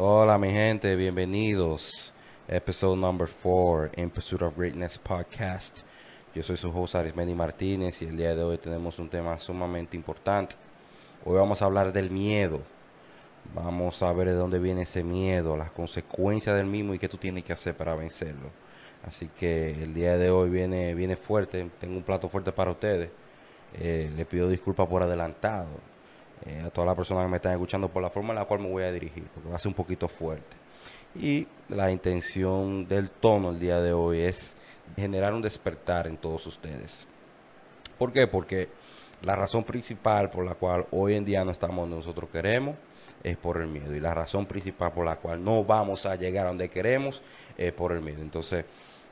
Hola mi gente, bienvenidos. Episode number 4 in Pursuit of Greatness podcast. Yo soy su host Arismendi Martínez y el día de hoy tenemos un tema sumamente importante. Hoy vamos a hablar del miedo. Vamos a ver de dónde viene ese miedo, las consecuencias del mismo y qué tú tienes que hacer para vencerlo. Así que el día de hoy viene, viene fuerte, tengo un plato fuerte para ustedes. Eh, le pido disculpas por adelantado eh, a todas las personas que me están escuchando por la forma en la cual me voy a dirigir, porque va a ser un poquito fuerte. Y la intención del tono el día de hoy es generar un despertar en todos ustedes. ¿Por qué? Porque la razón principal por la cual hoy en día no estamos donde nosotros queremos es por el miedo. Y la razón principal por la cual no vamos a llegar a donde queremos es por el miedo. Entonces,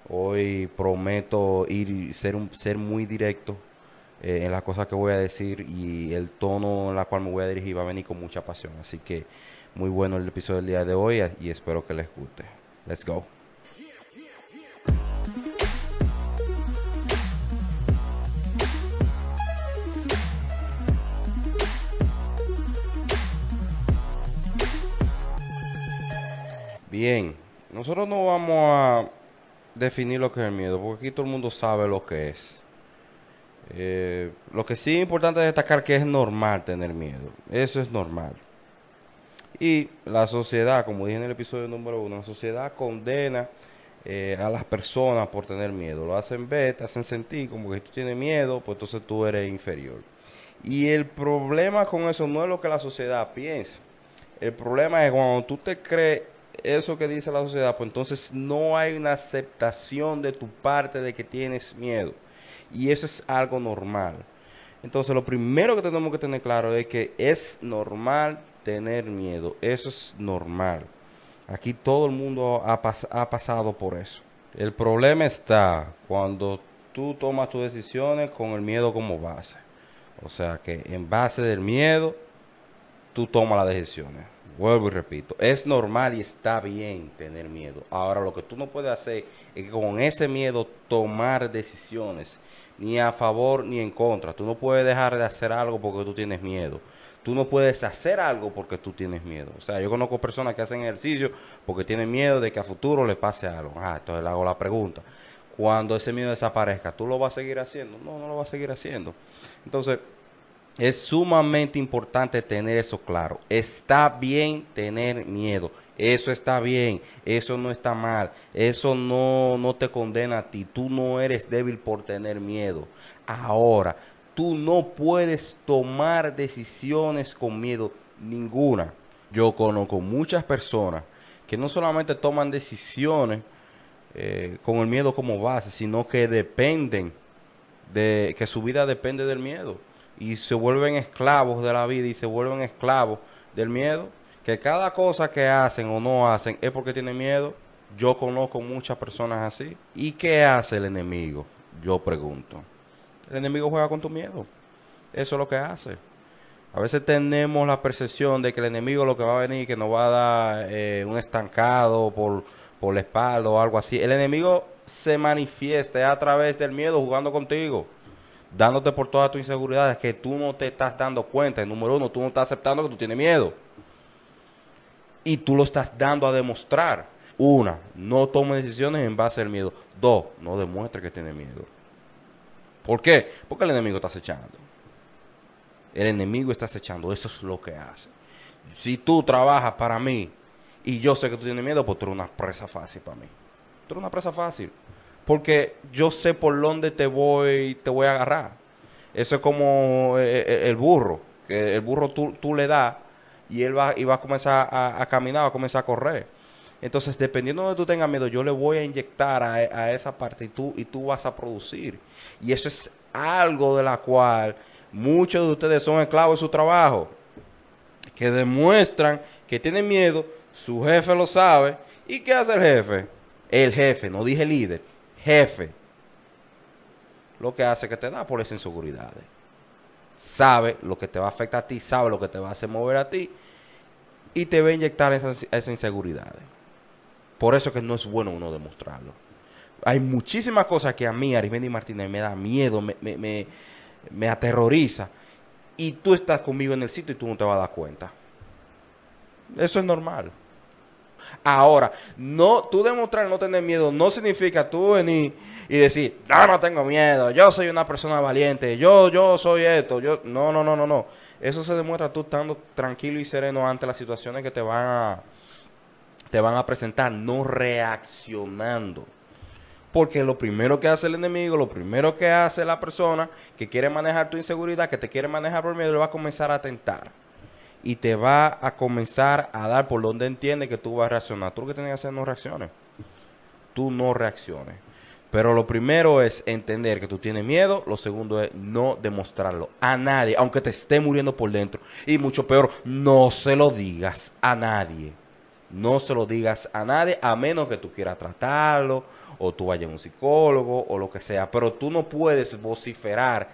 hoy prometo ir ser, un, ser muy directo eh, en las cosas que voy a decir y el tono en la cual me voy a dirigir va a venir con mucha pasión. Así que muy bueno el episodio del día de hoy y espero que les guste. Let's go. Bien, nosotros no vamos a definir lo que es el miedo, porque aquí todo el mundo sabe lo que es. Eh, lo que sí es importante destacar que es normal tener miedo. Eso es normal. Y la sociedad, como dije en el episodio número uno, la sociedad condena eh, a las personas por tener miedo. Lo hacen ver, te hacen sentir como que tú tienes miedo, pues entonces tú eres inferior. Y el problema con eso no es lo que la sociedad piensa. El problema es cuando tú te crees eso que dice la sociedad, pues entonces no hay una aceptación de tu parte de que tienes miedo. Y eso es algo normal. Entonces lo primero que tenemos que tener claro es que es normal tener miedo. Eso es normal. Aquí todo el mundo ha, ha pasado por eso. El problema está cuando tú tomas tus decisiones con el miedo como base. O sea que en base del miedo, tú tomas las decisiones. Vuelvo y repito, es normal y está bien tener miedo. Ahora lo que tú no puedes hacer es con ese miedo tomar decisiones, ni a favor ni en contra. Tú no puedes dejar de hacer algo porque tú tienes miedo. Tú no puedes hacer algo porque tú tienes miedo. O sea, yo conozco personas que hacen ejercicio porque tienen miedo de que a futuro le pase algo. Ah, entonces le hago la pregunta. Cuando ese miedo desaparezca, ¿tú lo vas a seguir haciendo? No, no lo vas a seguir haciendo. Entonces, es sumamente importante tener eso claro. Está bien tener miedo. Eso está bien. Eso no está mal. Eso no, no te condena a ti. Tú no eres débil por tener miedo. Ahora, tú no puedes tomar decisiones con miedo ninguna. Yo conozco muchas personas que no solamente toman decisiones eh, con el miedo como base, sino que dependen de que su vida depende del miedo y se vuelven esclavos de la vida y se vuelven esclavos del miedo, que cada cosa que hacen o no hacen es porque tienen miedo. Yo conozco muchas personas así. ¿Y qué hace el enemigo? Yo pregunto. El enemigo juega con tu miedo. Eso es lo que hace. A veces tenemos la percepción de que el enemigo lo que va a venir, que nos va a dar eh, un estancado por, por la espalda o algo así. El enemigo se manifiesta a través del miedo jugando contigo dándote por todas tus inseguridades que tú no te estás dando cuenta. número uno, tú no estás aceptando que tú tienes miedo. Y tú lo estás dando a demostrar. Una, no tome decisiones en base al miedo. Dos, no demuestre que tiene miedo. ¿Por qué? Porque el enemigo está acechando. El enemigo está acechando. Eso es lo que hace. Si tú trabajas para mí y yo sé que tú tienes miedo, pues tú eres una presa fácil para mí. Tú eres una presa fácil porque yo sé por dónde te voy, te voy a agarrar. Eso es como eh, eh, el burro, que el burro tú, tú le das y él va, y va a comenzar a, caminar, va a comenzar a correr. Entonces, dependiendo de donde tú tengas miedo, yo le voy a inyectar a, a, esa parte y tú, y tú vas a producir. Y eso es algo de la cual muchos de ustedes son esclavos de su trabajo, que demuestran que tienen miedo Su jefe lo sabe. ¿Y qué hace el jefe? El jefe, no dije líder, jefe. Lo que hace que te da por esas inseguridades. Sabe lo que te va a afectar a ti, sabe lo que te va a hacer mover a ti y te va a inyectar esas, inseguridades. Por eso que no es bueno uno demostrarlo. Hay muchísimas cosas que a mí, Arismendi Martínez, me da miedo, me, me aterroriza. Y tú estás conmigo en el sitio y tú no te vas a dar cuenta. Eso es normal. Ahora, no, tú demostrar no tener miedo no significa tú venir y decir, no, no tengo miedo, yo soy una persona valiente, yo, yo soy esto, yo, no, no, no, no, no. Eso se demuestra tú estando tranquilo y sereno ante las situaciones que te van a, te van a presentar, no reaccionando. Porque lo primero que hace el enemigo, lo primero que hace la persona que quiere manejar tu inseguridad, que te quiere manejar por miedo, le va a comenzar a tentar y te va a comenzar a dar por donde entiende que tú vas a reaccionar. Tú lo que tienes que hacer no reacciones. Tú no reacciones. Pero lo primero es entender que tú tienes miedo. Lo segundo es no demostrarlo a nadie, aunque te esté muriendo por dentro. Y mucho peor, no se lo digas a nadie. No se lo digas a nadie a menos que tú quieras tratarlo o tú vayas a un psicólogo o lo que sea. Pero tú no puedes vociferar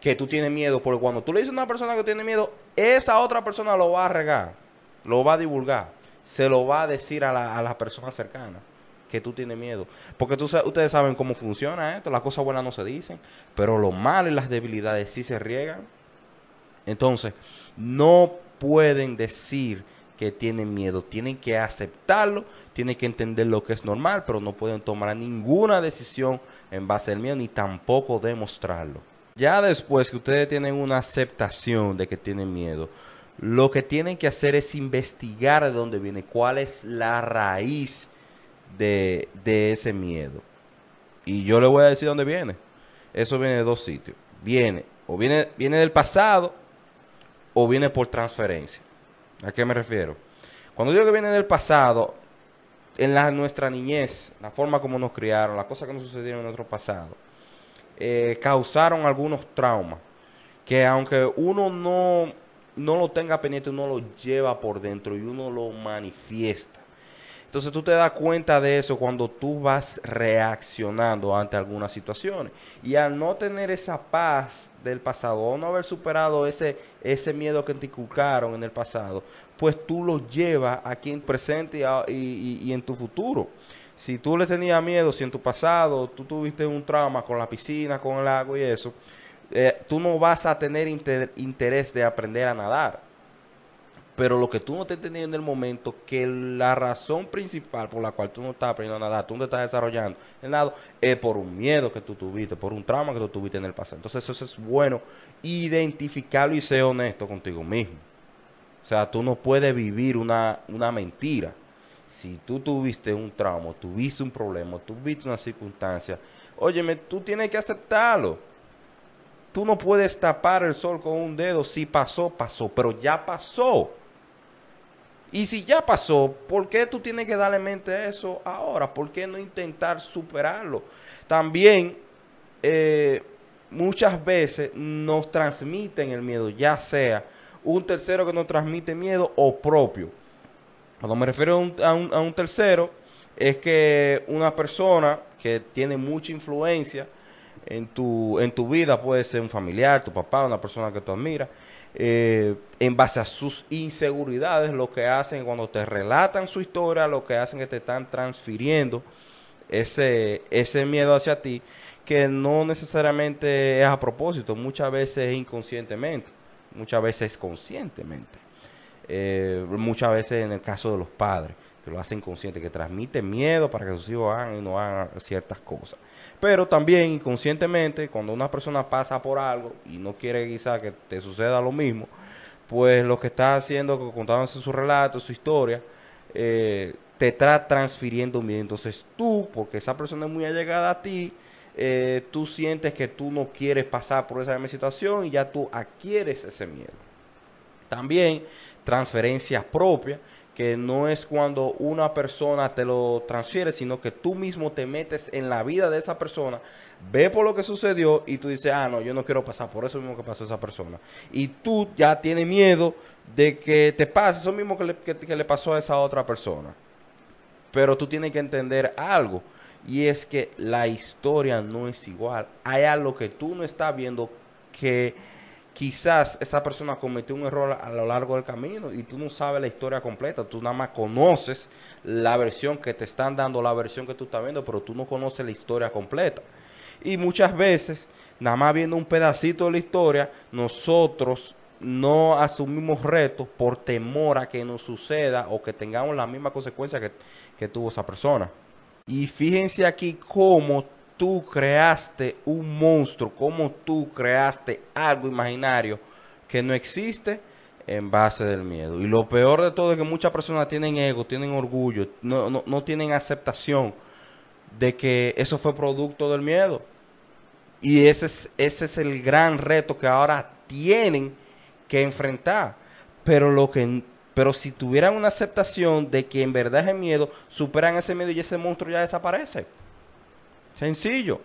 que tú tienes miedo, porque cuando tú le dices a una persona que tiene miedo, esa otra persona lo va a regar, lo va a divulgar, se lo va a decir a la, a la persona cercana que tú tienes miedo. Porque tú, ustedes saben cómo funciona esto, las cosas buenas no se dicen, pero lo malo y las debilidades sí se riegan. Entonces, no pueden decir que tienen miedo, tienen que aceptarlo, tienen que entender lo que es normal, pero no pueden tomar ninguna decisión en base al miedo ni tampoco demostrarlo. Ya después que ustedes tienen una aceptación de que tienen miedo, lo que tienen que hacer es investigar de dónde viene, cuál es la raíz de, ese miedo. Y yo le voy a decir dónde viene. Eso viene de dos sitios. Viene, o viene, viene del pasado, o viene por transferencia. ¿A qué me refiero? Cuando digo que viene del pasado, en la, nuestra niñez, la forma como nos criaron, las cosas que nos sucedieron en nuestro pasado, eh, causaron algunos traumas que aunque uno no, no lo tenga pendiente, uno lo lleva por dentro y uno lo manifiesta. Entonces tú te das cuenta de eso cuando tú vas reaccionando ante algunas situaciones. Y al no tener esa paz del pasado, o no haber superado ese, ese miedo que te inculcaron en el pasado, pues tú lo llevas aquí en presente y en tu futuro si tú le tenías miedo, si en tu pasado tú tuviste un trauma con la piscina, con el agua y eso, eh, tú no vas a tener interés de aprender a nadar. Pero lo que tú no te entendiendo en el momento, que la razón principal por la cual tú no estás aprendiendo a nadar, tú no estás desarrollando el nado, es por un miedo que tú tuviste, por un trauma que tú tuviste en el pasado. Entonces eso es bueno identificarlo y ser honesto contigo mismo. O sea, tú no puedes vivir una, una mentira si tú tuviste un trauma, tuviste un problema, tuviste una circunstancia, óyeme, tú tienes que aceptarlo. Tú no puedes tapar el sol con un dedo. Si pasó, pasó, pero ya pasó. Y si ya pasó, ¿por qué tú tienes que darle mente a eso ahora? ¿Por qué no intentar superarlo? También eh, muchas veces nos transmiten el miedo, ya sea un tercero que nos transmite miedo o propio. Cuando me refiero a un, tercero, es que una persona que tiene mucha influencia en tu, en tu vida, puede ser un familiar, tu papá, una persona que tú admiras, eh, en base a sus inseguridades, lo que hacen cuando te relatan su historia, lo que hacen es que te están transfiriendo ese, ese miedo hacia ti, que no necesariamente es a propósito, muchas veces es inconscientemente, muchas veces conscientemente. Eh, muchas veces en el caso de los padres, que lo hacen consciente, que transmiten miedo para que sus hijos hagan y no hagan ciertas cosas. Pero también inconscientemente, cuando una persona pasa por algo y no quiere quizá que te suceda lo mismo, pues lo que está haciendo, contándose su relato, su historia, eh, te está transfiriendo miedo. Entonces tú, porque esa persona es muy allegada a ti, eh, tú sientes que tú no quieres pasar por esa misma situación y ya tú adquieres ese miedo. También transferencia propia, que no es cuando una persona te lo transfiere, sino que tú mismo te metes en la vida de esa persona, ve por lo que sucedió y tú dices, ah, no, yo no quiero pasar por eso mismo que pasó a esa persona. Y tú ya tienes miedo de que te pase eso mismo que le, que le pasó a esa otra persona. Pero tú tienes que entender algo, y es que la historia no es igual. Hay algo que tú no estás viendo que quizás esa persona cometió un error a lo largo del camino y tú no sabes la historia completa, tú nada más conoces la versión que te están dando, la versión que tú estás viendo, pero tú no conoces la historia completa. Y muchas veces, nada más viendo un pedacito de la historia, nosotros no asumimos retos por temor a que nos suceda o que tengamos la misma consecuencia que, que tuvo esa persona. Y fíjense aquí cómo tú creaste un monstruo, cómo tú creaste algo imaginario que no existe en base del miedo. Y lo peor de todo es que muchas personas tienen ego, tienen orgullo, no, no, no tienen aceptación de que eso fue producto del miedo. Y ese es, ese es el gran reto que ahora tienen que enfrentar. Pero lo que pero si tuvieran una aceptación de que en verdad es el miedo, superan ese miedo y ese monstruo ya desaparece. Sencillo.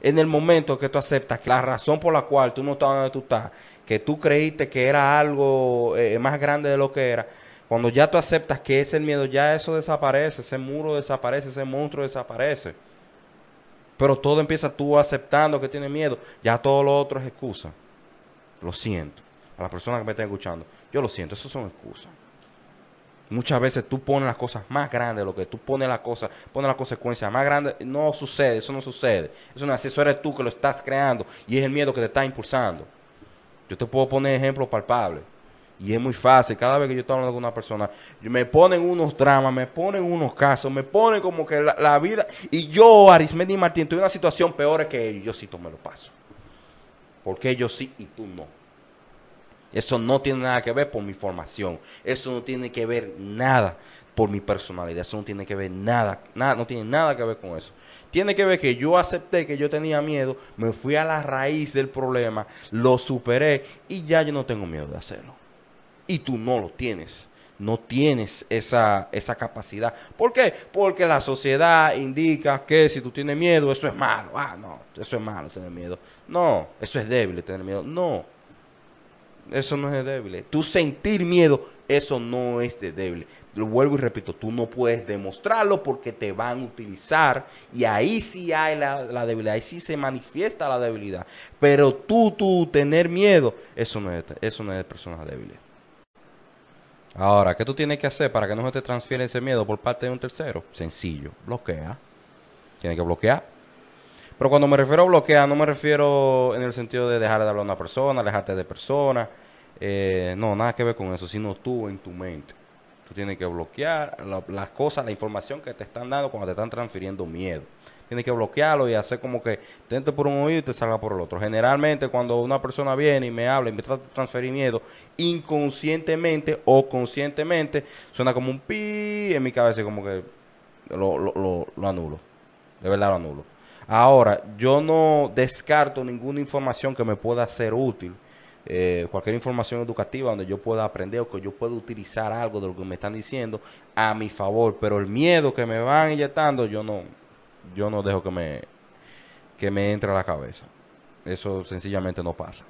En el momento que tú aceptas que la razón por la cual tú no estás donde tú estás, que tú creíste que era algo eh, más grande de lo que era, cuando ya tú aceptas que es el miedo, ya eso desaparece, ese muro desaparece, ese monstruo desaparece. Pero todo empieza tú aceptando que tiene miedo, ya todo lo otro es excusa. Lo siento. A las personas que me están escuchando, yo lo siento, eso son excusas. Muchas veces tú pones las cosas más grandes de lo que tú pones las cosas, pones las consecuencias más grandes. No sucede, eso no sucede. Eso no es eso eres tú que lo estás creando y es el miedo que te está impulsando. Yo te puedo poner ejemplos palpables. Y es muy fácil. Cada vez que yo estoy hablando con una persona, me ponen unos dramas, me ponen unos casos, me ponen como que la, vida. Y yo, Arismendi Martín, en una situación peor que ellos. Yo sí me lo paso. Porque ellos sí y tú no. Eso no tiene nada que ver por mi formación. Eso no tiene que ver nada por mi personalidad. Eso no tiene que ver nada, nada, no tiene nada que ver con eso. Tiene que ver que yo acepté que yo tenía miedo, me fui a la raíz del problema, lo superé y ya yo no tengo miedo de hacerlo. Y tú no lo tienes. No tienes esa, esa capacidad. ¿Por qué? Porque la sociedad indica que si tú tienes miedo, eso es malo. Ah, no, eso es malo tener miedo. No, eso es débil tener miedo. No, eso no es de débil. Tú sentir miedo, eso no es de débil. Lo vuelvo y repito, tú no puedes demostrarlo porque te van a utilizar y ahí sí hay la, debilidad, ahí sí se manifiesta la debilidad. Pero tú, tú tener miedo, eso no es, eso no es de personas débiles. Ahora, ¿qué tú tienes que hacer para que no se te transfiera ese miedo por parte de un tercero? Sencillo, bloquea. Tienes que bloquear. Pero cuando me refiero a bloquear, no me refiero en el sentido de dejar de hablar a una persona, alejarte de personas. Eh, no, nada que ver con eso, sino tú en tu mente. Tú tienes que bloquear las cosas, la información que te están dando cuando te están transfiriendo miedo. Tienes que bloquearlo y hacer como que te entre por un oído y te salga por el otro. Generalmente cuando una persona viene y me habla y me trata de transferir miedo, inconscientemente o conscientemente, suena como un pi en mi cabeza como que lo anulo. De verdad lo anulo. Ahora, yo no descarto ninguna información que me pueda ser útil. Eh, cualquier información educativa donde yo pueda aprender o que yo pueda utilizar algo de lo que me están diciendo a mi favor, pero el miedo que me van inyectando yo no yo no dejo que me que me entre a la cabeza. Eso sencillamente no pasa.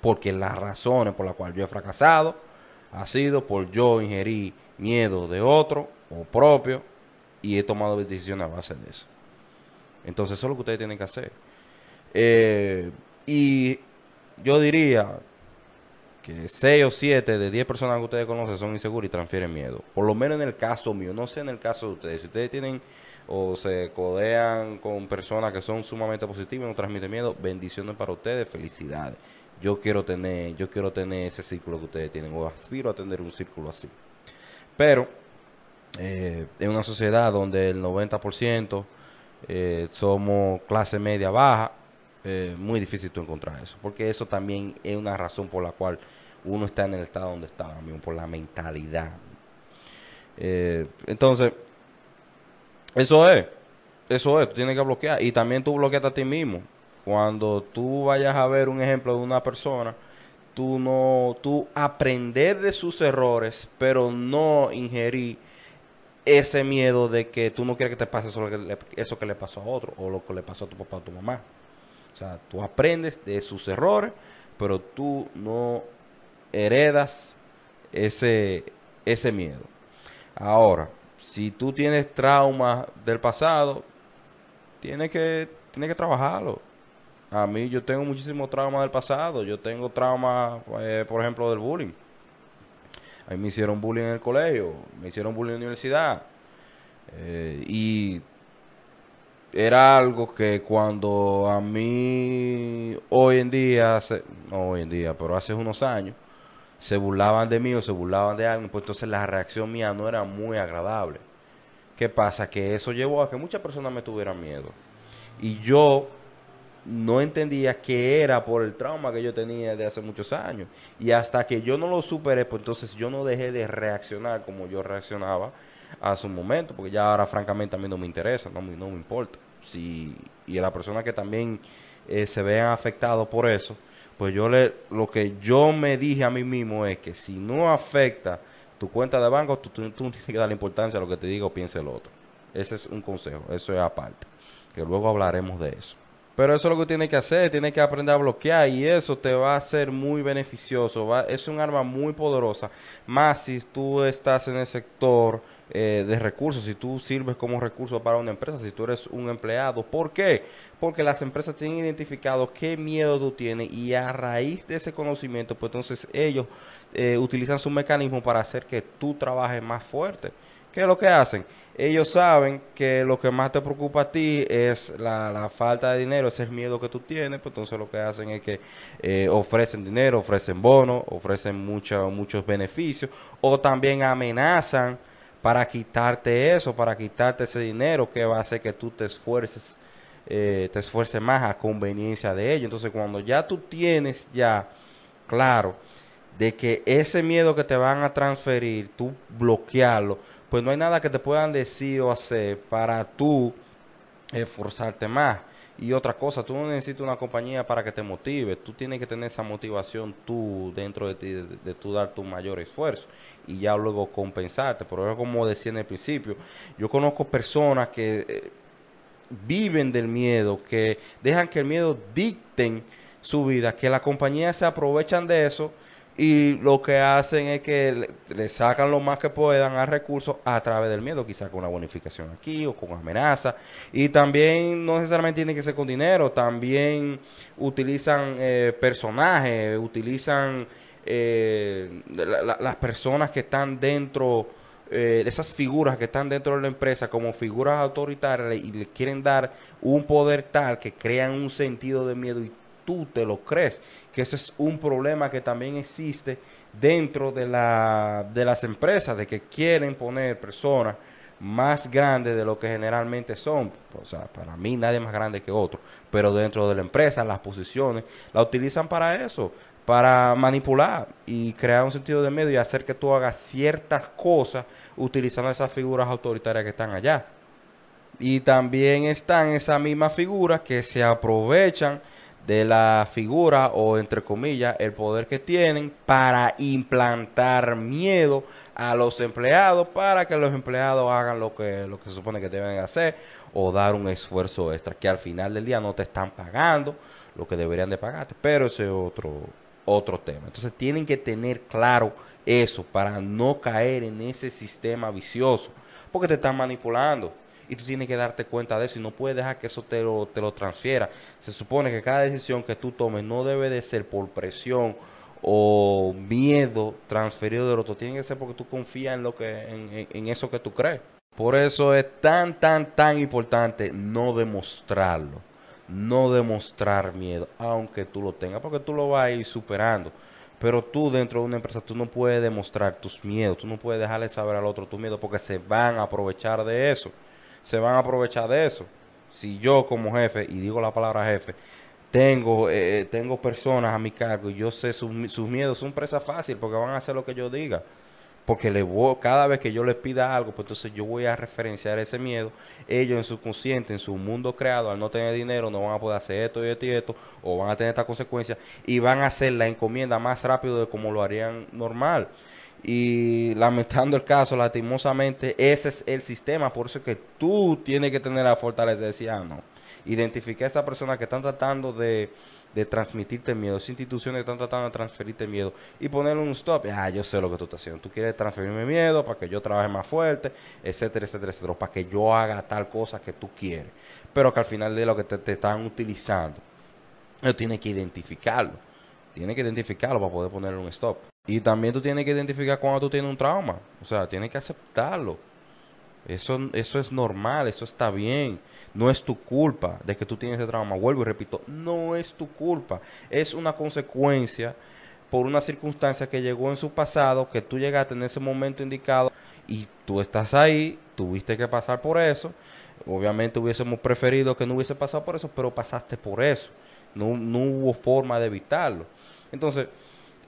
Porque las razones por las cuales yo he fracasado ha sido por yo ingerir miedo de otro o propio y he tomado decisiones a base de eso. Entonces eso es lo que ustedes tienen que hacer. Eh, y yo diría que 6 o 7 de 10 personas que ustedes conocen son inseguros y transfieren miedo. Por lo menos en el caso mío, no sé en el caso de ustedes. Si ustedes tienen o se codean con personas que son sumamente positivas y no transmiten miedo, bendiciones para ustedes, felicidades. Yo quiero tener, yo quiero tener ese círculo que ustedes tienen, o aspiro a tener un círculo así. Pero eh, en una sociedad donde el 90% eh, somos clase media baja, eh, muy difícil tú encontrar eso, porque eso también es una razón por la cual uno está en el estado donde está ahora mismo, por la mentalidad. Eh, entonces, eso es, eso es, tú tienes que bloquear y también tú bloqueas a ti mismo. Cuando tú vayas a ver un ejemplo de una persona tú no, tú aprender de sus errores, pero no ingerir ese miedo de que tú no quieres que te pase eso que, le, eso que le pasó a otro o lo que le pasó a tu papá o a tu mamá. O sea, tú aprendes de sus errores, pero tú no heredas ese, ese miedo. Ahora, si tú tienes traumas del pasado, tienes que, tienes que trabajarlo. A mí yo tengo muchísimo trauma del pasado. Yo tengo trauma, eh, por ejemplo, del bullying. A mí me hicieron bullying en el colegio, me hicieron bullying en la universidad. Eh, y era algo que cuando a mí hoy en día, no hoy en día, pero hace unos años, se burlaban de mí o se burlaban de alguien, pues entonces la reacción mía no era muy agradable. ¿Qué pasa? Que eso llevó a que muchas personas me tuvieran miedo. Y yo no entendía que era por el trauma que yo tenía de hace muchos años. Y hasta que yo no lo superé, pues entonces yo no dejé de reaccionar como yo reaccionaba hace un momento, porque ya ahora francamente a mí no me interesa, no, no me importa. Si, y a la persona que también eh, se vean afectados por eso, pues yo le, lo que yo me dije a mí mismo es que si no afecta tu cuenta de banco, tú, tú, tú tienes que darle importancia a lo que te diga o piense el otro. Ese es un consejo, eso es aparte, que luego hablaremos de eso. Pero eso es lo que tienes que hacer, tienes que aprender a bloquear y eso te va a ser muy beneficioso. Va, es un arma muy poderosa, más si tú estás en el sector eh, de recursos, si tú sirves como recurso para una empresa, si tú eres un empleado. ¿Por qué? Porque las empresas tienen identificado qué miedo tú tienes y a raíz de ese conocimiento, pues entonces ellos eh, utilizan su mecanismo para hacer que tú trabajes más fuerte. ¿Qué es lo que hacen? Ellos saben que lo que más te preocupa a ti es la, falta de dinero, ese es el miedo que tú tienes, pues entonces lo que hacen es que eh, ofrecen dinero, ofrecen bonos, ofrecen muchos beneficios o también amenazan para quitarte eso, para quitarte ese dinero que va a hacer que tú te esfuerces, eh, te esfuerces más a conveniencia de ellos. Entonces cuando ya tú tienes ya claro de que ese miedo que te van a transferir, tú bloquearlo, pues no hay nada que te puedan decir o hacer para tú esforzarte más. Y otra cosa, tú no necesitas una compañía para que te motive, tú tienes que tener esa motivación tú dentro de ti, de, de tú dar tu mayor esfuerzo y ya luego compensarte. Pero es como decía en el principio, yo conozco personas que eh, viven del miedo, que dejan que el miedo dicten su vida, que la compañía se aprovechan de eso y lo que hacen es que le, sacan lo más que puedan a recursos a través del miedo, quizás con una bonificación aquí o con amenaza. Y también no necesariamente tiene que ser con dinero, también utilizan eh, personajes, utilizan eh, las personas que están dentro, eh, esas figuras que están dentro de la empresa como figuras autoritarias y le quieren dar un poder tal que crean un sentido de miedo y tú te lo crees, que ese es un problema que también existe dentro de, la, de las empresas, de que quieren poner personas más grandes de lo que generalmente son. O sea, para mí nadie más grande que otro, pero dentro de la empresa las posiciones la utilizan para eso, para manipular y crear un sentido de miedo y hacer que tú hagas ciertas cosas utilizando esas figuras autoritarias que están allá. Y también están esas mismas figuras que se aprovechan de la figura o entre comillas el poder que tienen para implantar miedo a los empleados para que los empleados hagan lo que lo que se supone que deben hacer o dar un esfuerzo extra que al final del día no te están pagando lo que deberían de pagarte. Pero ese es otro otro tema. Entonces tienen que tener claro eso para no caer en ese sistema vicioso porque te están manipulando y tú tienes que darte cuenta de eso y no puedes dejar que eso te lo, te lo transfiera. Se supone que cada decisión que tú tomes no debe de ser por presión o miedo transferido del otro, tiene que ser porque tú confías en, lo que, en, en eso que tú crees. Por eso es tan, tan, tan importante no demostrarlo, no demostrar miedo, aunque tú lo tengas, porque tú lo vas a ir superando. Pero tú dentro de una empresa, tú no puedes demostrar tus miedos, tú no puedes dejarle saber al otro tus miedos porque se van a aprovechar de eso se van a aprovechar de eso. Si yo como jefe, y digo la palabra jefe, tengo, eh, eh, tengo personas a mi cargo y yo sé sus, sus miedos, son presa fácil porque van a hacer lo que yo diga. porque le voy, cada vez que yo les pida algo, pues entonces yo voy a referenciar ese miedo. Ellos en su consciente, en su mundo creado, al no tener dinero, no van a poder hacer esto y esto y esto, o van a tener esta consecuencia, y van a hacer la encomienda más rápido de como lo harían normal. Y lamentando el caso, lastimosamente, ese es el sistema, por eso es que tú tienes que tener la fortaleza de decir, ah, no, identificar a esas personas que están tratando de de transmitirte miedo. Esas instituciones están tratando de transferirte miedo y ponerle un stop. Ah, yo sé lo que tú estás haciendo. Tú quieres transferirme miedo para que yo trabaje más fuerte, etcétera, etcétera, etcétera. Para que yo haga tal cosa que tú quieres. Pero que al final de lo que te, están utilizando. Pero tienes que identificarlo. Tienes que identificarlo para poder ponerle un stop. Y también tú tienes que identificar cuando tú tienes un trauma. O sea, tienes que aceptarlo. Eso, eso es normal, eso está bien. No es tu culpa de que tú tienes ese trauma. Vuelvo y repito, no es tu culpa. Es una consecuencia por una circunstancia que llegó en su pasado, que tú llegaste en ese momento indicado y tú estás ahí, tuviste que pasar por eso. Obviamente hubiésemos preferido que no hubiese pasado por eso, pero pasaste por eso. No, no hubo forma de evitarlo. Entonces,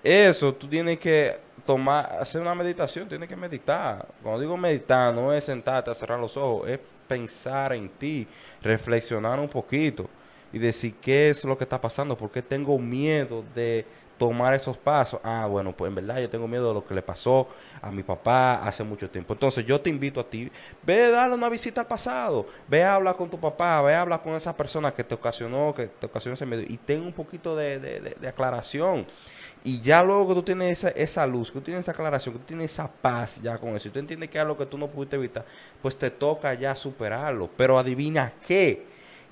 eso tú tienes que tomar, hacer una meditación, tienes que meditar. Cuando digo meditar, no es sentarte a cerrar los ojos, es pensar en ti, reflexionar un poquito y decir qué es lo que está pasando, por qué tengo miedo de tomar esos pasos. Ah, bueno, pues en verdad yo tengo miedo de lo que le pasó a mi papá hace mucho tiempo. Entonces yo te invito a ti, ve a darle una visita al pasado, ve a hablar con tu papá, ve a hablar con esa persona que te ocasionó, que te ocasionó ese miedo y ten un poquito de, de aclaración. Y ya luego que tú tienes esa, esa luz, que tú tienes esa aclaración, que tú tienes esa paz ya con eso, y tú entiendes que es algo que tú no pudiste evitar, pues te toca ya superarlo. Pero adivina qué,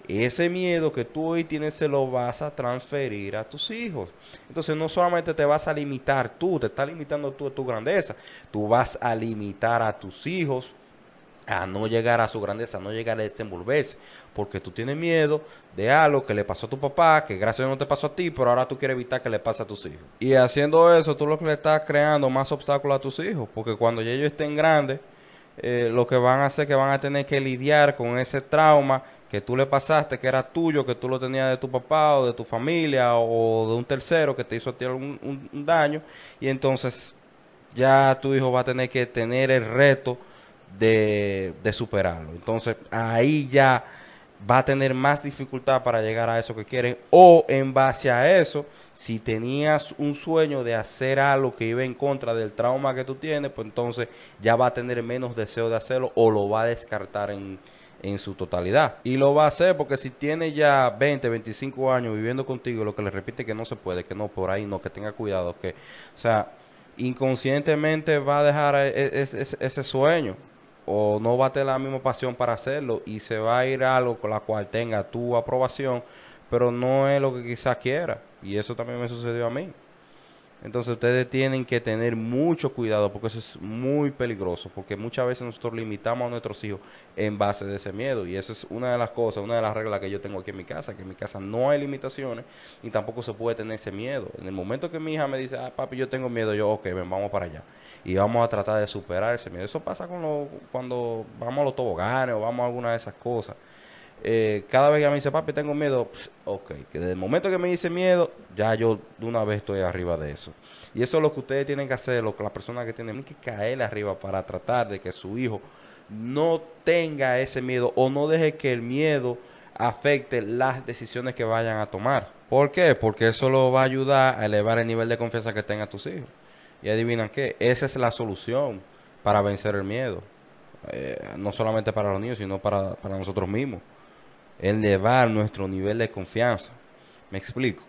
ese miedo que tú hoy tienes se lo vas a transferir a tus hijos. Entonces no solamente te vas a limitar tú, te estás limitando tú a tu grandeza, tú vas a limitar a tus hijos a no llegar a su grandeza, a no llegar a desenvolverse, porque tú tienes miedo de algo que le pasó a tu papá, que gracias a Dios no te pasó a ti, pero ahora tú quieres evitar que le pase a tus hijos. Y haciendo eso, tú lo que le estás creando más obstáculos a tus hijos, porque cuando ellos estén grandes, eh, lo que van a hacer es que van a tener que lidiar con ese trauma que tú le pasaste, que era tuyo, que tú lo tenías de tu papá o de tu familia o de un tercero que te hizo a ti un, un daño, y entonces ya tu hijo va a tener que tener el reto de, superarlo. Entonces ahí ya va a tener más dificultad para llegar a eso que quieren o en base a eso, si tenías un sueño de hacer algo que iba en contra del trauma que tú tienes, pues entonces ya va a tener menos deseo de hacerlo o lo va a descartar en, en su totalidad. Y lo va a hacer porque si tiene ya 20, 25 años viviendo contigo, lo que le repite que no se puede, que no, por ahí no, que tenga cuidado, que, o sea, inconscientemente va a dejar e, e, ese, ese sueño o no va a tener la misma pasión para hacerlo y se va a ir a algo con la cual tenga tu aprobación, pero no es lo que quizás quiera. Y eso también me sucedió a mí. Entonces ustedes tienen que tener mucho cuidado porque eso es muy peligroso, porque muchas veces nosotros limitamos a nuestros hijos en base de ese miedo y esa es una de las cosas, una de las reglas que yo tengo aquí en mi casa, que en mi casa no hay limitaciones y tampoco se puede tener ese miedo. En el momento que mi hija me dice, ah, papi, yo tengo miedo, yo, ok, ven, vamos para allá y vamos a tratar de superar ese miedo. Eso pasa cuando vamos a los toboganes o vamos a alguna de esas cosas. Eh, cada vez que me dice, papi, tengo miedo, ok, que desde el momento que me dice miedo, ya yo de una vez estoy arriba de eso. Y eso es lo que ustedes tienen que hacer, lo que las personas que tienen que caer arriba para tratar de que su hijo no tenga ese miedo o no deje que el miedo afecte las decisiones que vayan a tomar. ¿Por qué? Porque eso lo va a ayudar a elevar el nivel de confianza que tengan tus hijos. Y adivinan qué, esa es la solución para vencer el miedo. Eh, no solamente para los niños, sino para, para nosotros mismos. Elevar nuestro nivel de confianza. Me explico.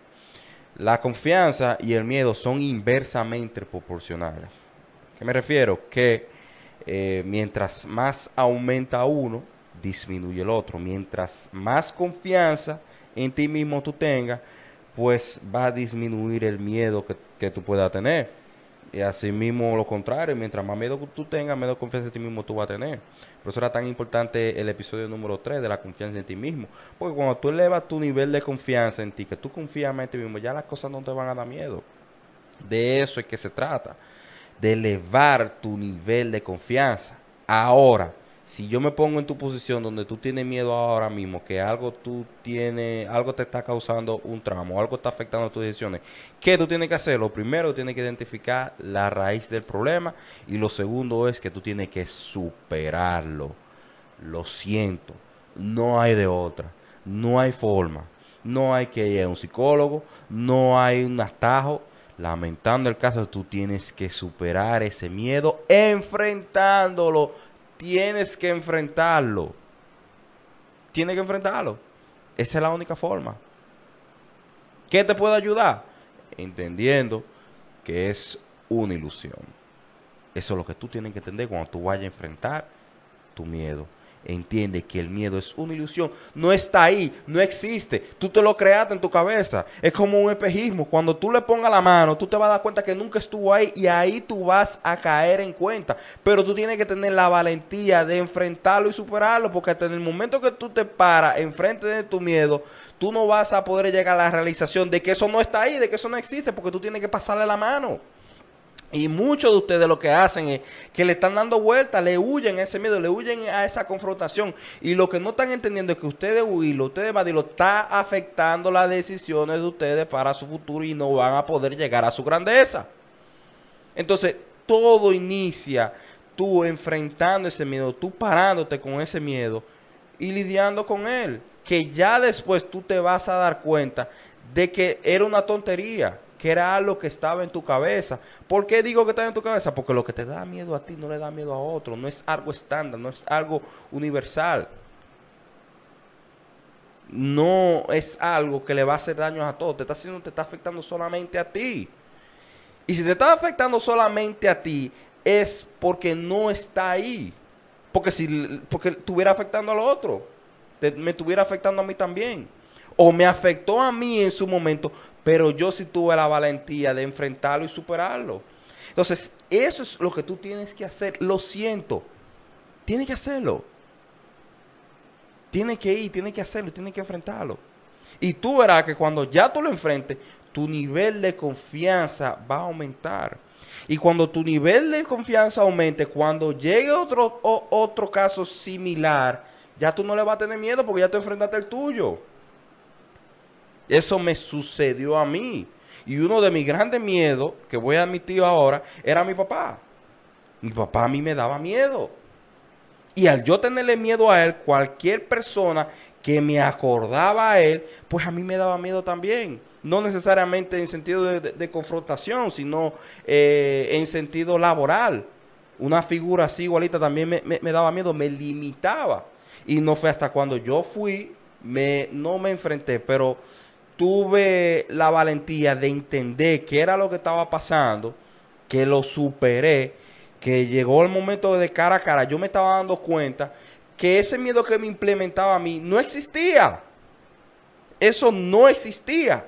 La confianza y el miedo son inversamente proporcionales. ¿Qué me refiero? Que eh, mientras más aumenta uno, disminuye el otro. Mientras más confianza en ti mismo tú tengas, pues va a disminuir el miedo que, que tú puedas tener. Y así mismo lo contrario, mientras más miedo tú tengas, menos confianza en ti mismo tú vas a tener. Por eso era tan importante el episodio número 3 de la confianza en ti mismo. Porque cuando tú elevas tu nivel de confianza en ti, que tú confías en ti mismo, ya las cosas no te van a dar miedo. De eso es que se trata. De elevar tu nivel de confianza. Ahora, si yo me pongo en tu posición donde tú tienes miedo ahora mismo, que algo tú tienes, algo te está causando un tramo, algo está afectando tus decisiones, ¿qué tú tienes que hacer? Lo primero, tú tienes que identificar la raíz del problema y lo segundo es que tú tienes que superarlo. Lo siento, no hay de otra, no hay forma, no hay que ir a un psicólogo, no hay un atajo. Lamentando el caso, tú tienes que superar ese miedo enfrentándolo tienes que enfrentarlo. Tienes que enfrentarlo. Esa es la única forma. ¿Qué te puede ayudar? Entendiendo que es una ilusión. Eso es lo que tú tienes que entender cuando tú vayas a enfrentar tu miedo entiende que el miedo es una ilusión. No está ahí, no existe. Tú te lo creaste en tu cabeza. Es como un espejismo. Cuando tú le pongas la mano, tú te vas a dar cuenta que nunca estuvo ahí y ahí tú vas a caer en cuenta. Pero tú tienes que tener la valentía de enfrentarlo y superarlo porque hasta en el momento que tú te paras enfrente de tu miedo, tú no vas a poder llegar a la realización de que eso no está ahí, de que eso no existe porque tú tienes que pasarle la mano. Y muchos de ustedes lo que hacen es que le están dando vuelta, le huyen a ese miedo, le huyen a esa confrontación. Y lo que no están entendiendo es que ustedes huirlo, ustedes evadirlo, está afectando las decisiones de ustedes para su futuro y no van a poder llegar a su grandeza. Entonces, todo inicia tú enfrentando ese miedo, tú parándote con ese miedo y lidiando con él. Que ya después tú te vas a dar cuenta de que era una tontería que era algo que estaba en tu cabeza. ¿Por qué digo que estaba en tu cabeza? Porque lo que te da miedo a ti no le da miedo a otro, no es algo estándar, no es algo universal. No es algo que le va a hacer daño a todos, te está haciendo, te está afectando solamente a ti. Y si te está afectando solamente a ti, es porque no está ahí. Porque si porque estuviera afectando al otro, me estuviera afectando a mí también. O me afectó a mí en su momento, pero yo sí tuve la valentía de enfrentarlo y superarlo. Entonces, eso es lo que tú tienes que hacer. Lo siento. Tienes que hacerlo. Tienes que ir, tienes que hacerlo, tienes que enfrentarlo. Y tú verás que cuando ya tú lo enfrentes, tu nivel de confianza va a aumentar. Y cuando tu nivel de confianza aumente, cuando llegue otro, otro caso similar, ya tú no le vas a tener miedo porque ya tú enfrentaste el tuyo. Eso me sucedió a mí. Y uno de mis grandes miedos, que voy a admitir ahora, era mi papá. Mi papá a mí me daba miedo. Y al yo tenerle miedo a él, cualquier persona que me acordaba a él, pues a mí me daba miedo también. No necesariamente en sentido de, confrontación, sino eh, en sentido laboral. Una figura así igualita también me, me, daba miedo, me limitaba. Y no fue hasta cuando yo fui, me, no me enfrenté, pero tuve la valentía de entender qué era lo que estaba pasando, que lo superé, que llegó el momento de cara a cara, yo me estaba dando cuenta que ese miedo que me implementaba a mí no existía. Eso no existía.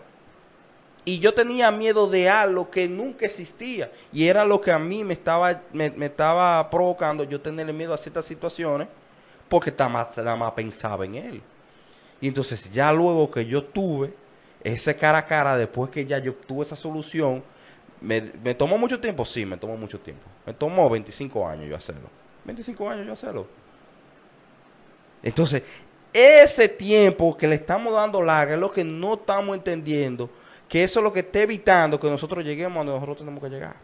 Y yo tenía miedo de algo que nunca existía. Y era lo que a mí me estaba, me, estaba provocando yo tenerle miedo a ciertas situaciones porque nada más pensaba en él. Y entonces ya luego que yo tuve ese cara a cara, después que ya yo tuve esa solución, me, tomó mucho tiempo, sí, me tomó mucho tiempo. Me tomó 25 años yo hacerlo. 25 años yo hacerlo. Entonces, ese tiempo que le estamos dando larga es lo que no estamos entendiendo, que eso es lo que está evitando que nosotros lleguemos a donde nosotros tenemos que llegar.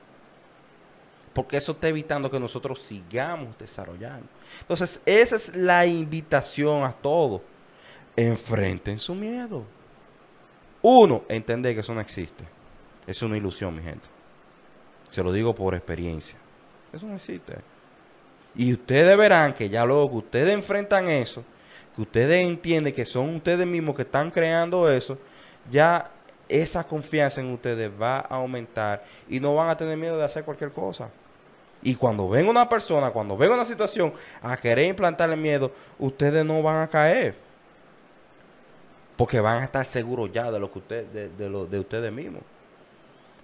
Porque eso está evitando que nosotros sigamos desarrollando. Entonces, esa es la invitación a todos. Enfrenten su miedo. Uno, entender que eso no existe. Es una ilusión, mi gente. Se lo digo por experiencia. Eso no existe. Y ustedes verán que ya luego que ustedes enfrentan eso, que ustedes entienden que son ustedes mismos que están creando eso, ya esa confianza en ustedes va a aumentar y no van a tener miedo de hacer cualquier cosa. Y cuando ven una persona, cuando ven una situación a querer implantarle miedo, ustedes no van a caer porque van a estar seguros ya de lo que usted, de, lo, de ustedes mismos.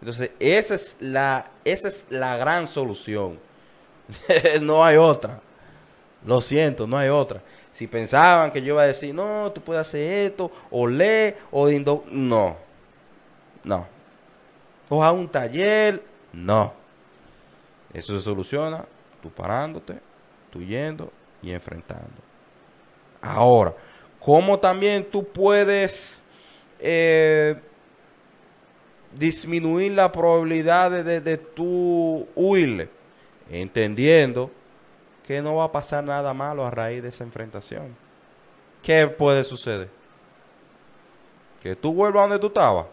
Entonces, esa es la, esa es la gran solución. no hay otra. Lo siento, no hay otra. Si pensaban que yo iba a decir, no, tú puedes hacer esto, o lee, o indo no. No. O a un taller, no. Eso se soluciona, tú parándote, tú yendo, y enfrentando. Ahora, ¿cómo también tú puedes eh, disminuir la probabilidad de, tú huirle? Entendiendo que no va a pasar nada malo a raíz de esa enfrentación. ¿Qué puede suceder? Que tú vuelvas donde tú estabas.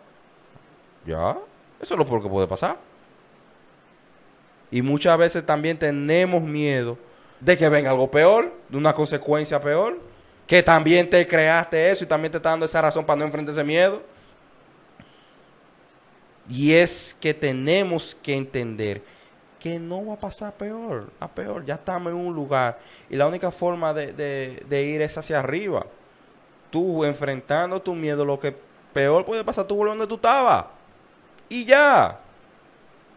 Ya, eso es lo peor que puede pasar. Y muchas veces también tenemos miedo de que venga algo peor, de una consecuencia peor, que también te creaste eso y también te está dando esa razón para no enfrentar ese miedo. Y es que tenemos que entender que no va a pasar peor, a peor, ya estamos en un lugar y la única forma de, de ir es hacia arriba. Tú enfrentando tu miedo, lo que peor puede pasar, tú vuelves donde tú estabas. Y ya.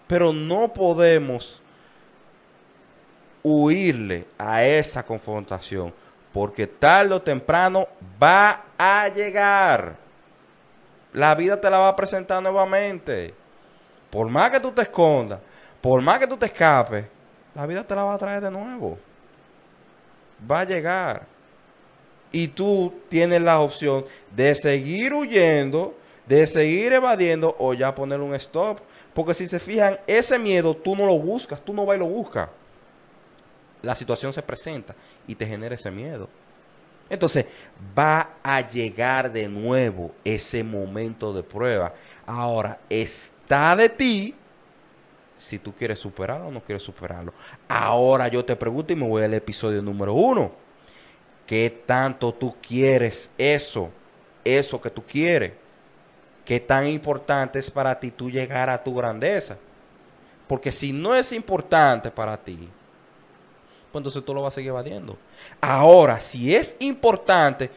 Pero no podemos huirle a esa confrontación, porque tarde o temprano va a llegar. La vida te la va a presentar nuevamente. Por más que tú te escondas, por más que tú te escapes, la vida te la va a traer de nuevo. Va a llegar. Y tú tienes la opción de seguir huyendo, de seguir evadiendo o ya poner un stop. Porque si se fijan, ese miedo tú no lo buscas, tú no vas y lo buscas la situación se presenta y te genera ese miedo. Entonces va a llegar de nuevo ese momento de prueba. Ahora está de ti si tú quieres superarlo o no quieres superarlo. Ahora yo te pregunto y me voy al episodio número uno. ¿Qué tanto tú quieres eso? Eso que tú quieres. ¿Qué tan importante es para ti tú llegar a tu grandeza? Porque si no es importante para ti, pues entonces tú lo vas a seguir evadiendo. Ahora, si es importante,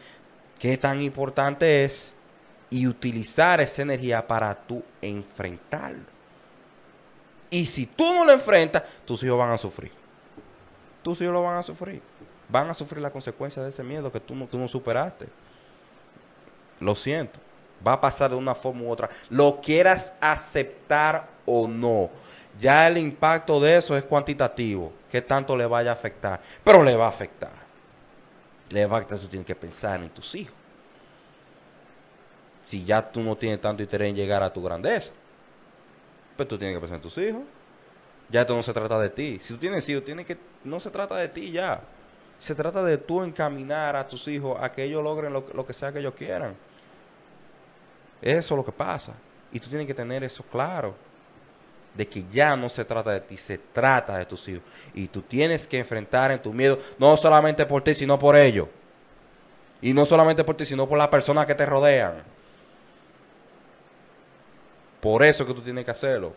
¿qué tan importante es? Y utilizar esa energía para tú enfrentarlo. Y si tú no lo enfrentas, tus hijos van a sufrir. Tus hijos lo van a sufrir. Van a sufrir la consecuencia de ese miedo que tú no, tú no superaste. Lo siento. Va a pasar de una forma u otra. Lo quieras aceptar o no ya el impacto de eso es cuantitativo, qué tanto le vaya a afectar, pero le va a afectar. Le va a afectar, tú tienes que pensar en tus hijos. Si ya tú no tienes tanto interés en llegar a tu grandeza, pues tú tienes que pensar en tus hijos. Ya esto no se trata de ti. Si tú tienes hijos, tiene que, no se trata de ti ya. Se trata de tú encaminar a tus hijos a que ellos logren lo, lo que sea que ellos quieran. Eso es lo que pasa. Y tú tienes que tener eso claro de que ya no se trata de ti, se trata de tus hijos. Y tú tienes que enfrentar en tu miedo, no solamente por ti, sino por ellos. Y no solamente por ti, sino por las personas que te rodean. Por eso que tú tienes que hacerlo.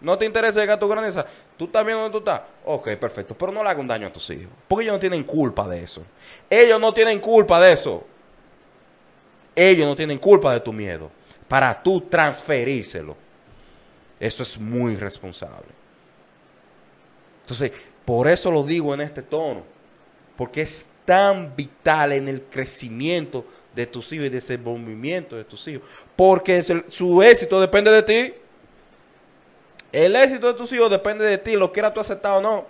No te interesa llegar a tu grandeza. Tú estás viendo dónde tú estás. Ok, perfecto. Pero no le hagas un daño a tus hijos. Porque ellos no tienen culpa de eso. Ellos no tienen culpa de eso. Ellos no tienen culpa de tu miedo. Para tú transferírselo. Eso es muy responsable. Entonces, por eso lo digo en este tono, porque es tan vital en el crecimiento de tus hijos y desenvolvimiento de tus hijos, porque su éxito depende de ti. El éxito de tus hijos depende de ti, lo quieras tú aceptar o no.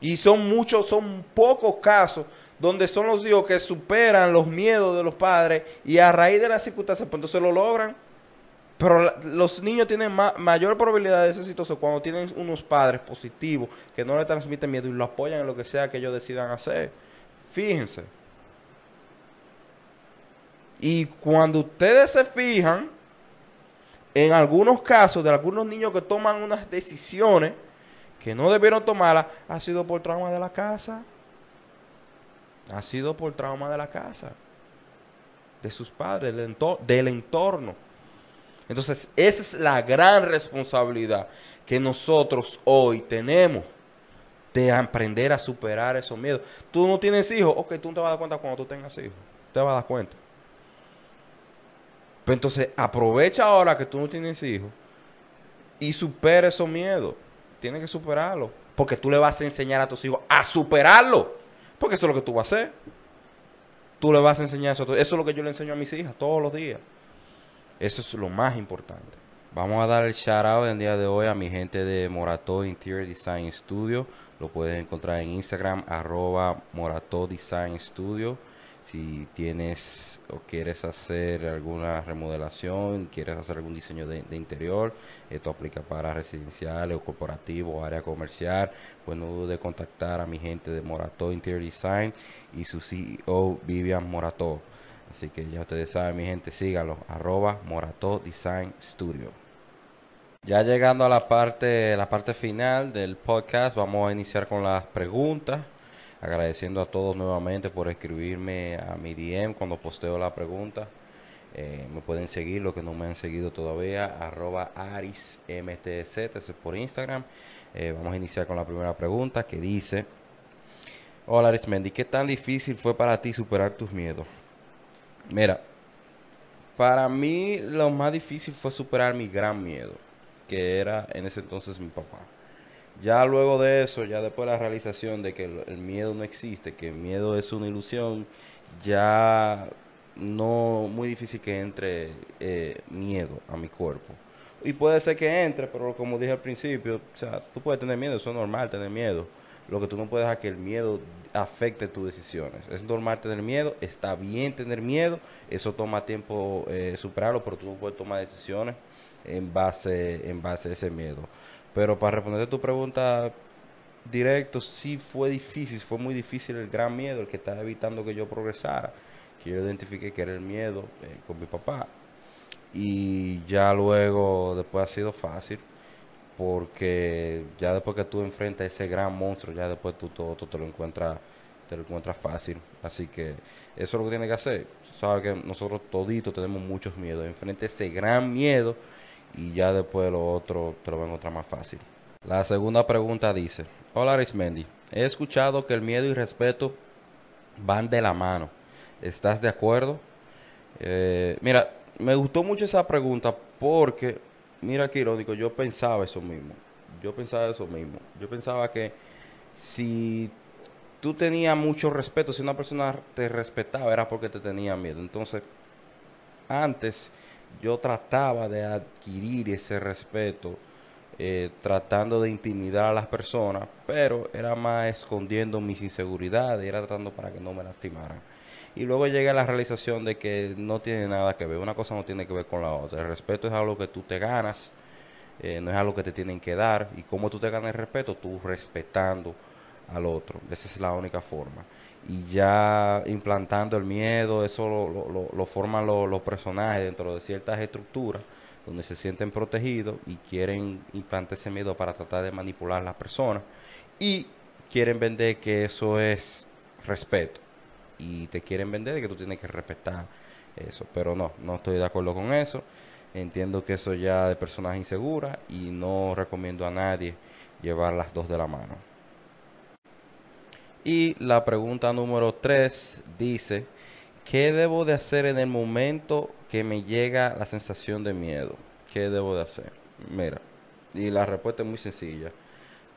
Y son muchos, son pocos casos donde son los hijos que superan los miedos de los padres y a raíz de las circunstancias, pues entonces lo logran. Pero los niños tienen mayor probabilidad de ser exitosos cuando tienen unos padres positivos que no le transmiten miedo y lo apoyan en lo que sea que ellos decidan hacer. Fíjense. Y cuando ustedes se fijan, en algunos casos de algunos niños que toman unas decisiones que no debieron tomarlas, ha sido por trauma de la casa. Ha sido por trauma de la casa, de sus padres, del entorno. Entonces, esa es la gran responsabilidad que nosotros hoy tenemos de aprender a superar esos miedos. Tú no tienes hijos, ok, tú no te vas a dar cuenta cuando tú tengas hijos. Te vas a dar cuenta. Pero entonces, aprovecha ahora que tú no tienes hijos y supera esos miedos. Tienes que superarlo. Porque tú le vas a enseñar a tus hijos a superarlo. Porque eso es lo que tú vas a hacer. Tú le vas a enseñar eso. Eso es lo que yo le enseño a mis hijas todos los días. Eso es lo más importante. Vamos a dar el shout out el día de hoy a mi gente de Morato Interior Design Studio. Lo puedes encontrar en Instagram, arroba Morato Design Studio. Si tienes o quieres hacer alguna remodelación, quieres hacer algún diseño de, interior, esto aplica para residenciales o corporativos o área comercial, pues no dudes de contactar a mi gente de Morato Interior Design y su CEO Vivian Morato. Así que ya ustedes saben, mi gente, síganlo, arroba Morato Design Studio. Ya llegando a la parte, la parte final del podcast, vamos a iniciar con las preguntas. Agradeciendo a todos nuevamente por escribirme a mi DM cuando posteo la pregunta. Eh, me pueden seguir, los que no me han seguido todavía, arroba arismtz, es por Instagram. Eh, vamos a iniciar con la primera pregunta que dice, hola Arismendi, ¿qué tan difícil fue para ti superar tus miedos? Mira, para mí lo más difícil fue superar mi gran miedo, que era en ese entonces mi papá. Ya luego de eso, ya después de la realización de que el, miedo no existe, que el miedo es una ilusión, ya no muy difícil que entre eh, miedo a mi cuerpo. Y puede ser que entre, pero como dije al principio, o sea, tú puedes tener miedo, eso es normal tener miedo. Lo que tú no puedes dejar que el miedo afecte tus decisiones. Es normal tener miedo, está bien tener miedo, eso toma tiempo eh, superarlo, pero tú no puedes tomar decisiones en base, en base a ese miedo. Pero para responder tu pregunta directo, sí fue difícil, fue muy difícil el gran miedo, el que estaba evitando que yo progresara, que yo identifiqué que era el miedo eh, con mi papá. Y ya luego, después ha sido fácil, porque ya después que tú enfrentas ese gran monstruo, ya después tú todo, te lo encuentras te lo encuentras fácil. Así que eso es lo que tienes que hacer. Sabes que nosotros toditos tenemos muchos miedos. Enfrente ese gran miedo y ya después lo otro te lo ven otra más fácil. La segunda pregunta dice, hola Arismendi, he escuchado que el miedo y respeto van de la mano. ¿Estás de acuerdo? Eh, mira, me gustó mucho esa pregunta porque, mira qué irónico, yo pensaba eso mismo. Yo pensaba eso mismo. Yo pensaba que si tú tenías mucho respeto, si una persona te respetaba era porque te tenía miedo. Entonces, antes yo trataba de adquirir ese respeto, eh, tratando de intimidar a las personas, pero era más escondiendo mis inseguridades, era tratando para que no me lastimaran. Y luego llegué a la realización de que no tiene nada que ver, una cosa no tiene que ver con la otra. El respeto es algo que tú te ganas, eh, no es algo que te tienen que dar. Y cómo tú te ganas el respeto, tú respetando al otro. Esa es la única forma y ya implantando el miedo, eso lo, lo, forman los personajes dentro de ciertas estructuras donde se sienten protegidos y quieren implantar ese miedo para tratar de manipular a las personas y quieren vender que eso es respeto y te quieren vender de que tú tienes que respetar eso, pero no, no estoy de acuerdo con eso. Entiendo que eso ya de personas inseguras y no recomiendo a nadie llevar las dos de la mano. Y la pregunta número 3 dice, ¿qué debo de hacer en el momento que me llega la sensación de miedo? ¿Qué debo de hacer? Mira, y la respuesta es muy sencilla.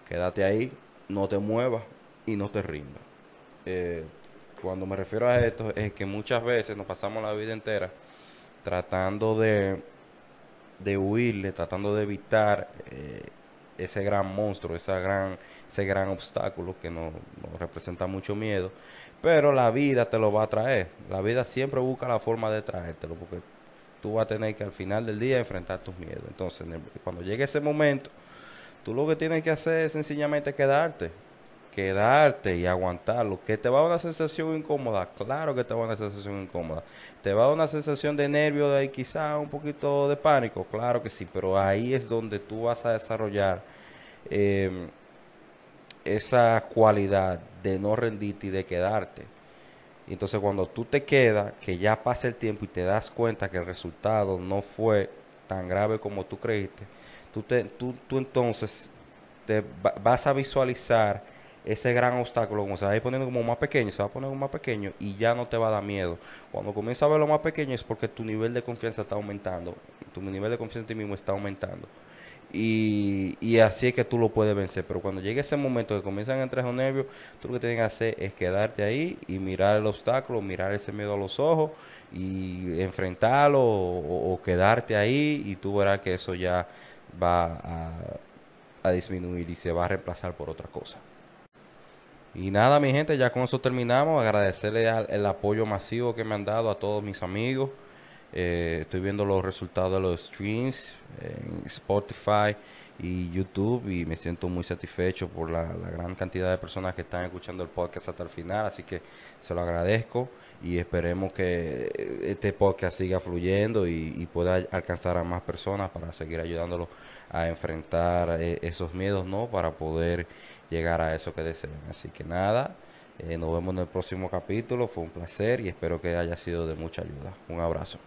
Quédate ahí, no te muevas y no te rindas. Eh, cuando me refiero a esto es que muchas veces nos pasamos la vida entera tratando de, de huirle, tratando de evitar eh, ese gran monstruo, esa gran ese gran obstáculo que nos, representa mucho miedo, pero la vida te lo va a traer. La vida siempre busca la forma de traértelo, porque tú vas a tener que al final del día enfrentar tus miedos. Entonces, cuando llegue ese momento, tú lo que tienes que hacer es sencillamente quedarte, quedarte y aguantarlo. Que te va a dar una sensación incómoda, claro que te va a dar una sensación incómoda. Te va a dar una sensación de nervio, de quizá un poquito de pánico, claro que sí, pero ahí es donde tú vas a desarrollar eh, esa cualidad de no rendirte y de quedarte. Entonces cuando tú te quedas, que ya pasa el tiempo y te das cuenta que el resultado no fue tan grave como tú creíste, tú, te, tú, tú entonces te vas a visualizar ese gran obstáculo, como se va a ir poniendo como más pequeño, se va a poner como más pequeño y ya no te va a dar miedo. Cuando comienzas a verlo más pequeño es porque tu nivel de confianza está aumentando, tu nivel de confianza en ti mismo está aumentando. y, y así es que tú lo puedes vencer. Pero cuando llegue ese momento que comienzan a entrar esos nervios, tú lo que tienes que hacer es quedarte ahí y mirar el obstáculo, mirar ese miedo a los ojos y enfrentarlo o, quedarte ahí y tú verás que eso ya va a disminuir y se va a reemplazar por otra cosa. Y nada, mi gente, ya con eso terminamos. Agradecerle el apoyo masivo que me han dado a todos mis amigos. Eh, estoy viendo los resultados de los streams en Spotify y YouTube y me siento muy satisfecho por la, gran cantidad de personas que están escuchando el podcast hasta el final, así que se lo agradezco y esperemos que este podcast siga fluyendo y, pueda alcanzar a más personas para seguir ayudándolos a enfrentar eh, esos miedos, ¿no? Para poder llegar a eso que desean. Así que nada, eh, nos vemos en el próximo capítulo, fue un placer y espero que haya sido de mucha ayuda. Un abrazo.